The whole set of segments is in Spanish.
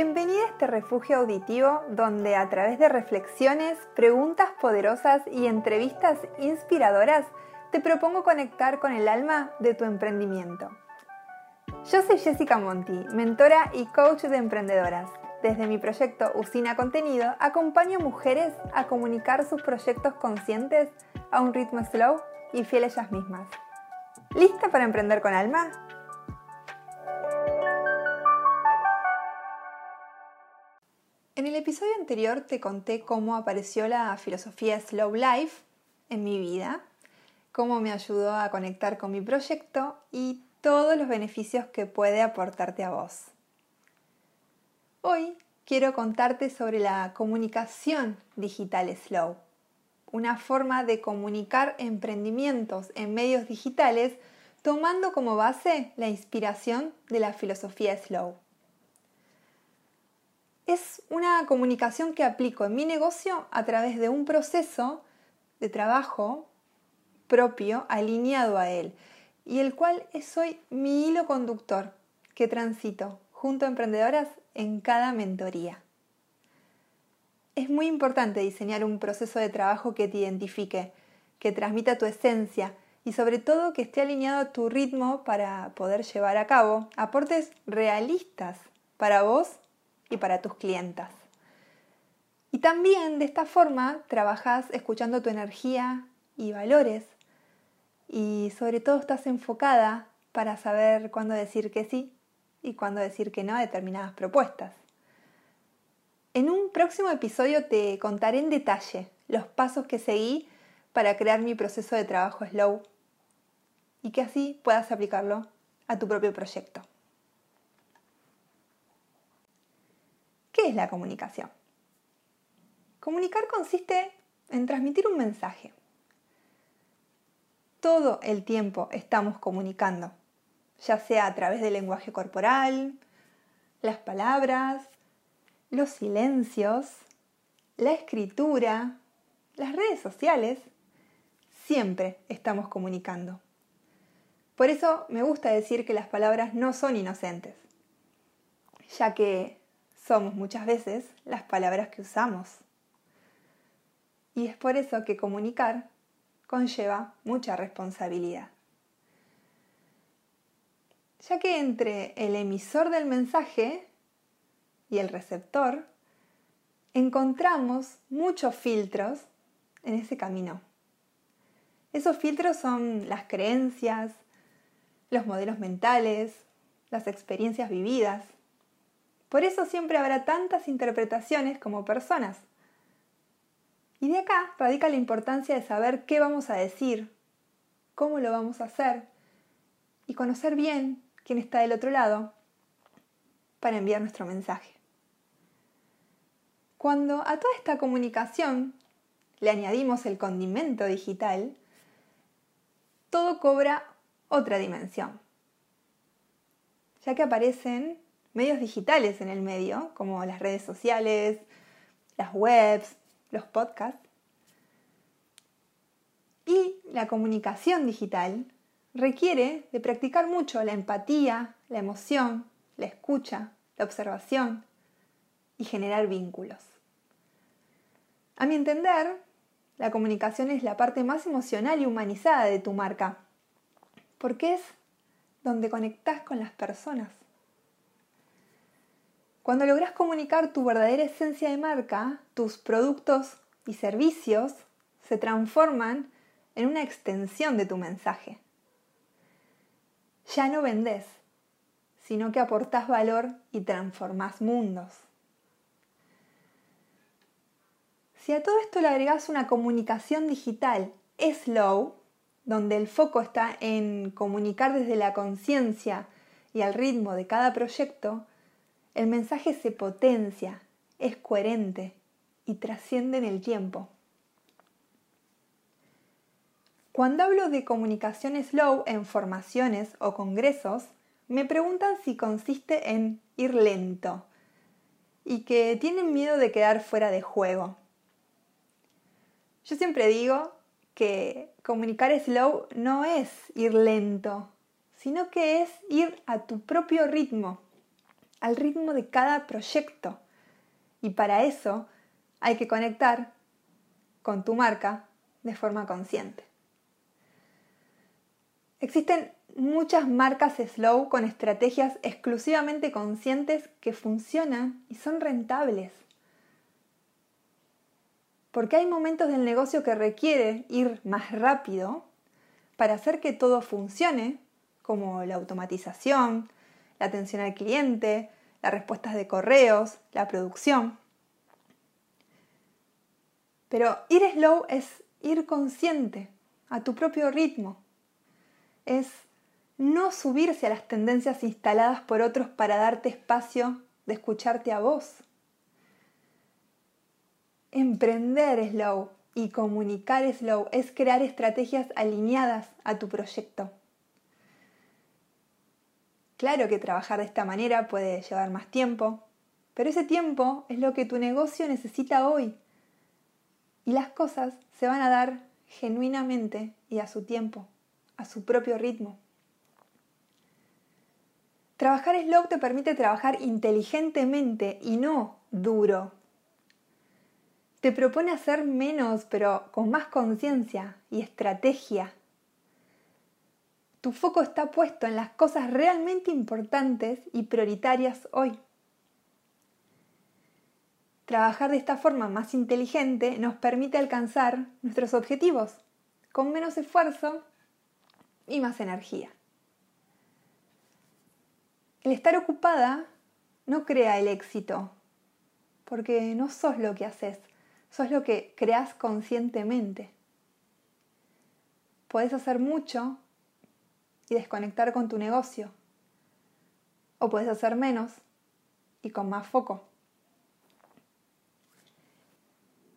Bienvenida a este refugio auditivo donde a través de reflexiones, preguntas poderosas y entrevistas inspiradoras te propongo conectar con el alma de tu emprendimiento. Yo soy Jessica Monti, mentora y coach de emprendedoras. Desde mi proyecto Usina Contenido acompaño mujeres a comunicar sus proyectos conscientes a un ritmo slow y fiel a ellas mismas. ¿Lista para emprender con alma? En el episodio anterior te conté cómo apareció la filosofía Slow Life en mi vida, cómo me ayudó a conectar con mi proyecto y todos los beneficios que puede aportarte a vos. Hoy quiero contarte sobre la comunicación digital slow, una forma de comunicar emprendimientos en medios digitales tomando como base la inspiración de la filosofía slow es una comunicación que aplico en mi negocio a través de un proceso de trabajo propio alineado a él y el cual es hoy mi hilo conductor que transito junto a emprendedoras en cada mentoría. Es muy importante diseñar un proceso de trabajo que te identifique, que transmita tu esencia y sobre todo que esté alineado a tu ritmo para poder llevar a cabo aportes realistas para vos y para tus clientas. Y también de esta forma trabajas escuchando tu energía y valores y sobre todo estás enfocada para saber cuándo decir que sí y cuándo decir que no a determinadas propuestas. En un próximo episodio te contaré en detalle los pasos que seguí para crear mi proceso de trabajo slow y que así puedas aplicarlo a tu propio proyecto. ¿Qué es la comunicación? Comunicar consiste en transmitir un mensaje. Todo el tiempo estamos comunicando, ya sea a través del lenguaje corporal, las palabras, los silencios, la escritura, las redes sociales, siempre estamos comunicando. Por eso me gusta decir que las palabras no son inocentes, ya que somos muchas veces las palabras que usamos. Y es por eso que comunicar conlleva mucha responsabilidad. Ya que entre el emisor del mensaje y el receptor encontramos muchos filtros en ese camino. Esos filtros son las creencias, los modelos mentales, las experiencias vividas, por eso siempre habrá tantas interpretaciones como personas. Y de acá radica la importancia de saber qué vamos a decir, cómo lo vamos a hacer y conocer bien quién está del otro lado para enviar nuestro mensaje. Cuando a toda esta comunicación le añadimos el condimento digital, todo cobra otra dimensión, ya que aparecen medios digitales en el medio, como las redes sociales, las webs, los podcasts. Y la comunicación digital requiere de practicar mucho la empatía, la emoción, la escucha, la observación y generar vínculos. A mi entender, la comunicación es la parte más emocional y humanizada de tu marca, porque es donde conectas con las personas. Cuando logras comunicar tu verdadera esencia de marca, tus productos y servicios se transforman en una extensión de tu mensaje. Ya no vendes, sino que aportas valor y transformas mundos. Si a todo esto le agregas una comunicación digital slow, donde el foco está en comunicar desde la conciencia y al ritmo de cada proyecto, el mensaje se potencia, es coherente y trasciende en el tiempo. Cuando hablo de comunicación slow en formaciones o congresos, me preguntan si consiste en ir lento y que tienen miedo de quedar fuera de juego. Yo siempre digo que comunicar slow no es ir lento, sino que es ir a tu propio ritmo al ritmo de cada proyecto. Y para eso hay que conectar con tu marca de forma consciente. Existen muchas marcas slow con estrategias exclusivamente conscientes que funcionan y son rentables. Porque hay momentos del negocio que requiere ir más rápido para hacer que todo funcione, como la automatización, la atención al cliente, las respuestas de correos, la producción. Pero ir slow es ir consciente, a tu propio ritmo. Es no subirse a las tendencias instaladas por otros para darte espacio de escucharte a vos. Emprender slow y comunicar slow es crear estrategias alineadas a tu proyecto. Claro que trabajar de esta manera puede llevar más tiempo, pero ese tiempo es lo que tu negocio necesita hoy. Y las cosas se van a dar genuinamente y a su tiempo, a su propio ritmo. Trabajar slow te permite trabajar inteligentemente y no duro. Te propone hacer menos, pero con más conciencia y estrategia tu foco está puesto en las cosas realmente importantes y prioritarias hoy. Trabajar de esta forma más inteligente nos permite alcanzar nuestros objetivos con menos esfuerzo y más energía. El estar ocupada no crea el éxito, porque no sos lo que haces, sos lo que creas conscientemente. Podés hacer mucho y desconectar con tu negocio. O puedes hacer menos y con más foco.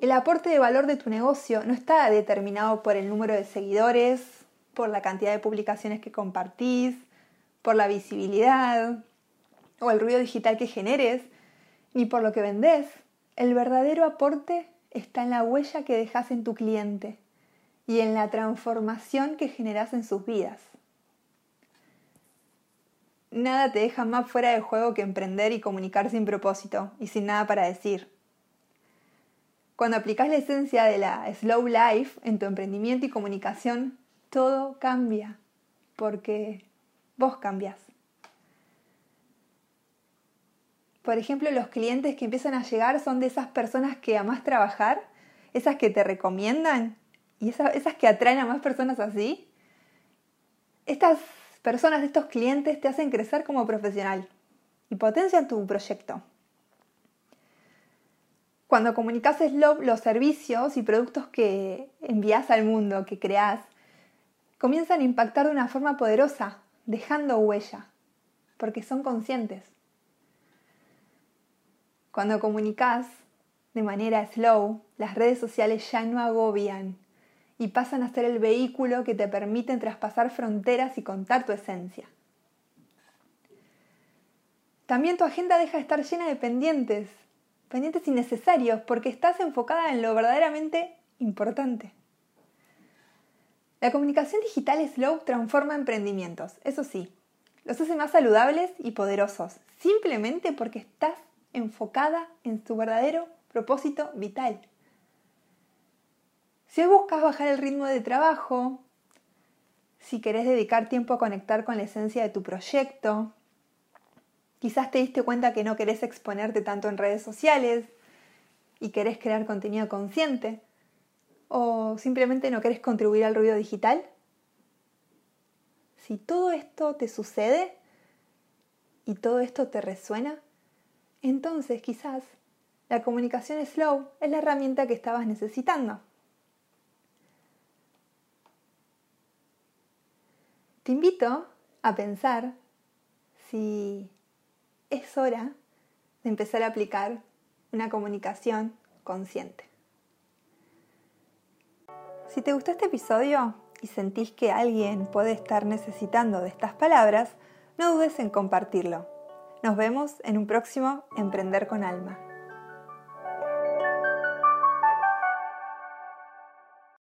El aporte de valor de tu negocio no está determinado por el número de seguidores, por la cantidad de publicaciones que compartís, por la visibilidad o el ruido digital que generes, ni por lo que vendes. El verdadero aporte está en la huella que dejas en tu cliente y en la transformación que generas en sus vidas nada te deja más fuera de juego que emprender y comunicar sin propósito y sin nada para decir. Cuando aplicas la esencia de la slow life en tu emprendimiento y comunicación, todo cambia, porque vos cambias. Por ejemplo, los clientes que empiezan a llegar son de esas personas que amás trabajar, esas que te recomiendan y esas, esas que atraen a más personas así. Estas personas, de estos clientes te hacen crecer como profesional y potencian tu proyecto. Cuando comunicas Slow, los servicios y productos que envías al mundo, que creas, comienzan a impactar de una forma poderosa, dejando huella, porque son conscientes. Cuando comunicas de manera slow, las redes sociales ya no agobian, y pasan a ser el vehículo que te permiten traspasar fronteras y contar tu esencia. También tu agenda deja de estar llena de pendientes, pendientes innecesarios, porque estás enfocada en lo verdaderamente importante. La comunicación digital slow transforma emprendimientos, eso sí, los hace más saludables y poderosos, simplemente porque estás enfocada en tu verdadero propósito vital. Si buscas bajar el ritmo de trabajo, si querés dedicar tiempo a conectar con la esencia de tu proyecto, quizás te diste cuenta que no querés exponerte tanto en redes sociales y querés crear contenido consciente, o simplemente no querés contribuir al ruido digital. Si todo esto te sucede y todo esto te resuena, entonces quizás la comunicación slow es la herramienta que estabas necesitando. Te invito a pensar si es hora de empezar a aplicar una comunicación consciente. Si te gustó este episodio y sentís que alguien puede estar necesitando de estas palabras, no dudes en compartirlo. Nos vemos en un próximo Emprender con Alma.